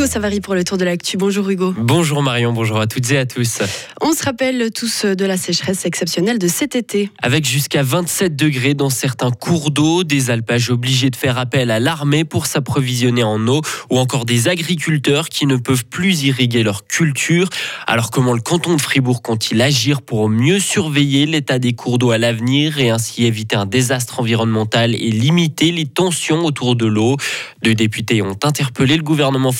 Hugo Savary pour le tour de l'actu. Bonjour Hugo. Bonjour Marion, bonjour à toutes et à tous. On se rappelle tous de la sécheresse exceptionnelle de cet été. Avec jusqu'à 27 degrés dans certains cours d'eau, des alpages obligés de faire appel à l'armée pour s'approvisionner en eau ou encore des agriculteurs qui ne peuvent plus irriguer leur culture. Alors comment le canton de Fribourg compte-t-il agir pour mieux surveiller l'état des cours d'eau à l'avenir et ainsi éviter un désastre environnemental et limiter les tensions autour de l'eau? Deux députés ont interpellé le gouvernement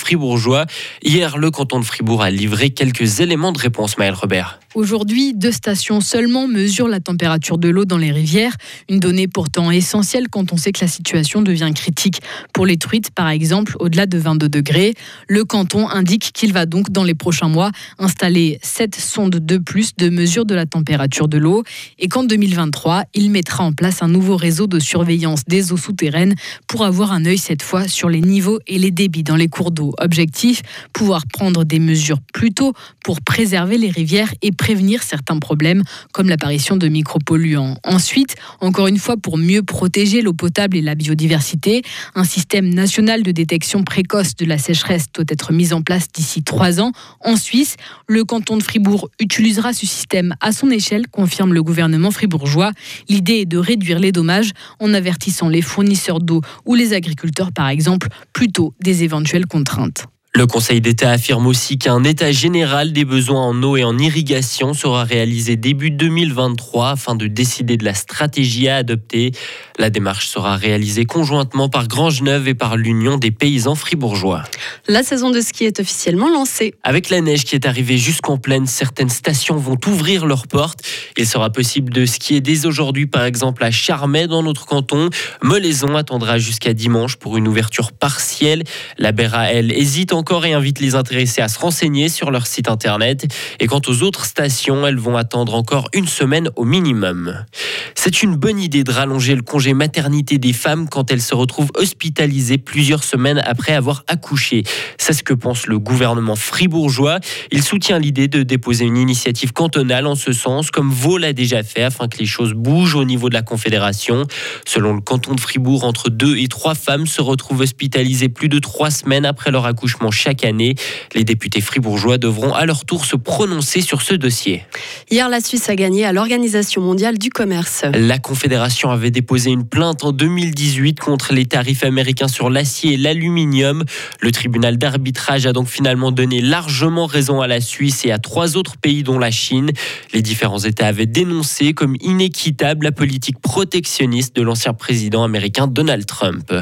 Hier, le canton de Fribourg a livré quelques éléments de réponse, Maël Robert. Aujourd'hui, deux stations seulement mesurent la température de l'eau dans les rivières, une donnée pourtant essentielle quand on sait que la situation devient critique. Pour les truites, par exemple, au-delà de 22 degrés, le canton indique qu'il va donc dans les prochains mois installer sept sondes de plus de mesure de la température de l'eau et qu'en 2023, il mettra en place un nouveau réseau de surveillance des eaux souterraines pour avoir un œil cette fois sur les niveaux et les débits dans les cours d'eau. Objectif, pouvoir prendre des mesures plus tôt pour préserver les rivières et prévenir certains problèmes comme l'apparition de micropolluants. Ensuite, encore une fois, pour mieux protéger l'eau potable et la biodiversité, un système national de détection précoce de la sécheresse doit être mis en place d'ici trois ans. En Suisse, le canton de Fribourg utilisera ce système à son échelle, confirme le gouvernement fribourgeois. L'idée est de réduire les dommages en avertissant les fournisseurs d'eau ou les agriculteurs, par exemple, plutôt des éventuelles contraintes. Le Conseil d'État affirme aussi qu'un état général des besoins en eau et en irrigation sera réalisé début 2023 afin de décider de la stratégie à adopter. La démarche sera réalisée conjointement par Grangeneuve et par l'Union des paysans fribourgeois. La saison de ski est officiellement lancée. Avec la neige qui est arrivée jusqu'en plaine, certaines stations vont ouvrir leurs portes. Il sera possible de skier dès aujourd'hui, par exemple à Charmey dans notre canton. Molaison attendra jusqu'à dimanche pour une ouverture partielle. La Béra, elle, hésite encore et invite les intéressés à se renseigner sur leur site internet. Et quant aux autres stations, elles vont attendre encore une semaine au minimum. C'est une bonne idée de rallonger le congé maternité des femmes quand elles se retrouvent hospitalisées plusieurs semaines après avoir accouché. C'est ce que pense le gouvernement fribourgeois. Il soutient l'idée de déposer une initiative cantonale en ce sens, comme Vaud l'a déjà fait, afin que les choses bougent au niveau de la Confédération. Selon le canton de Fribourg, entre deux et trois femmes se retrouvent hospitalisées plus de trois semaines après leur accouchement chaque année. Les députés fribourgeois devront à leur tour se prononcer sur ce dossier. Hier, la Suisse a gagné à l'Organisation mondiale du commerce. La Confédération avait déposé une plainte en 2018 contre les tarifs américains sur l'acier et l'aluminium. Le tribunal d'arbitrage a donc finalement donné largement raison à la Suisse et à trois autres pays dont la Chine. Les différents États avaient dénoncé comme inéquitable la politique protectionniste de l'ancien président américain Donald Trump.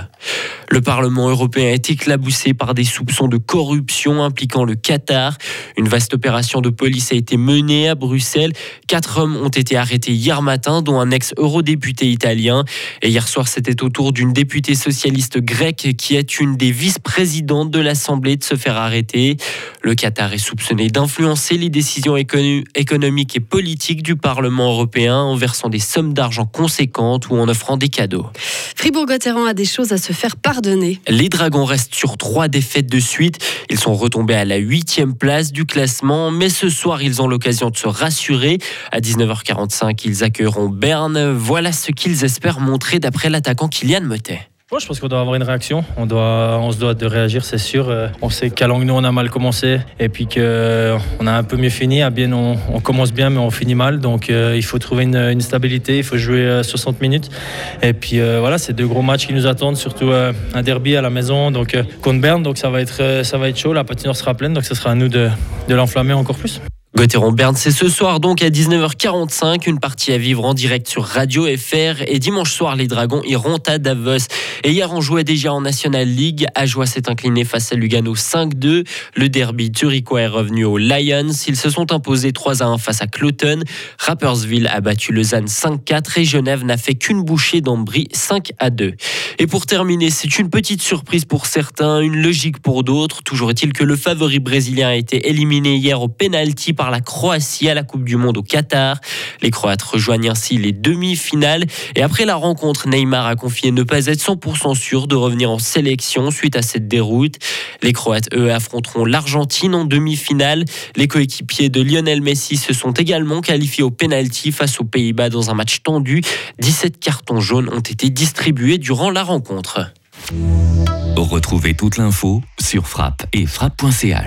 Le Parlement européen est éclaboussé par des soupçons de corruption impliquant le Qatar. Une vaste opération de police a été menée à Bruxelles. Quatre hommes ont été arrêtés hier matin, dont un ex-eurodéputé italien. Et hier soir, c'était au tour d'une députée socialiste grecque qui est une des vice-présidentes de l'Assemblée de se faire arrêter. Le Qatar est soupçonné d'influencer les décisions économiques et politiques du Parlement européen en versant des sommes d'argent conséquentes ou en offrant des cadeaux. Fribourg-Gotteron a des choses à se faire pardonner. Les Dragons restent sur trois défaites de suite. Ils sont retombés à la huitième place du classement, mais ce soir, ils ont l'occasion de se rassurer. À 19h45, ils accueilleront Berne. Voilà ce qu'ils espèrent montrer d'après l'attaquant Kylian Motet. je pense qu'on doit avoir une réaction. On, doit, on se doit de réagir, c'est sûr. Euh, on sait qu'à Langue, nous, on a mal commencé et puis qu'on euh, a un peu mieux fini. À bien, on, on, commence bien, mais on finit mal. Donc, euh, il faut trouver une, une, stabilité. Il faut jouer 60 minutes. Et puis, voilà, c'est deux gros matchs qui nous attendent, surtout un derby à la maison donc contre Berne. Donc, ça va être, ça va être chaud. La patinoire sera pleine. Donc, ce sera à nous de, de l'enflammer encore plus. Gauthieron Berne, c'est ce soir donc à 19h45, une partie à vivre en direct sur Radio FR. Et dimanche soir, les Dragons iront à Davos. Et hier, on jouait déjà en National League. Ajoie s'est incliné face à Lugano 5-2. Le derby Turiquois est revenu aux Lions. Ils se sont imposés 3-1 face à Cloton. Rappersville a battu Lausanne 5-4 et Genève n'a fait qu'une bouchée d'Ambry 5-2. Et pour terminer, c'est une petite surprise pour certains, une logique pour d'autres. Toujours est-il que le favori brésilien a été éliminé hier au penalty par la Croatie à la Coupe du Monde au Qatar. Les Croates rejoignent ainsi les demi-finales. Et après la rencontre, Neymar a confié ne pas être 100% sûr de revenir en sélection suite à cette déroute. Les Croates, eux, affronteront l'Argentine en demi-finale. Les coéquipiers de Lionel Messi se sont également qualifiés au penalty face aux Pays-Bas dans un match tendu. 17 cartons jaunes ont été distribués durant la rencontre. Retrouvez toute l'info sur frappe et frappe.ch.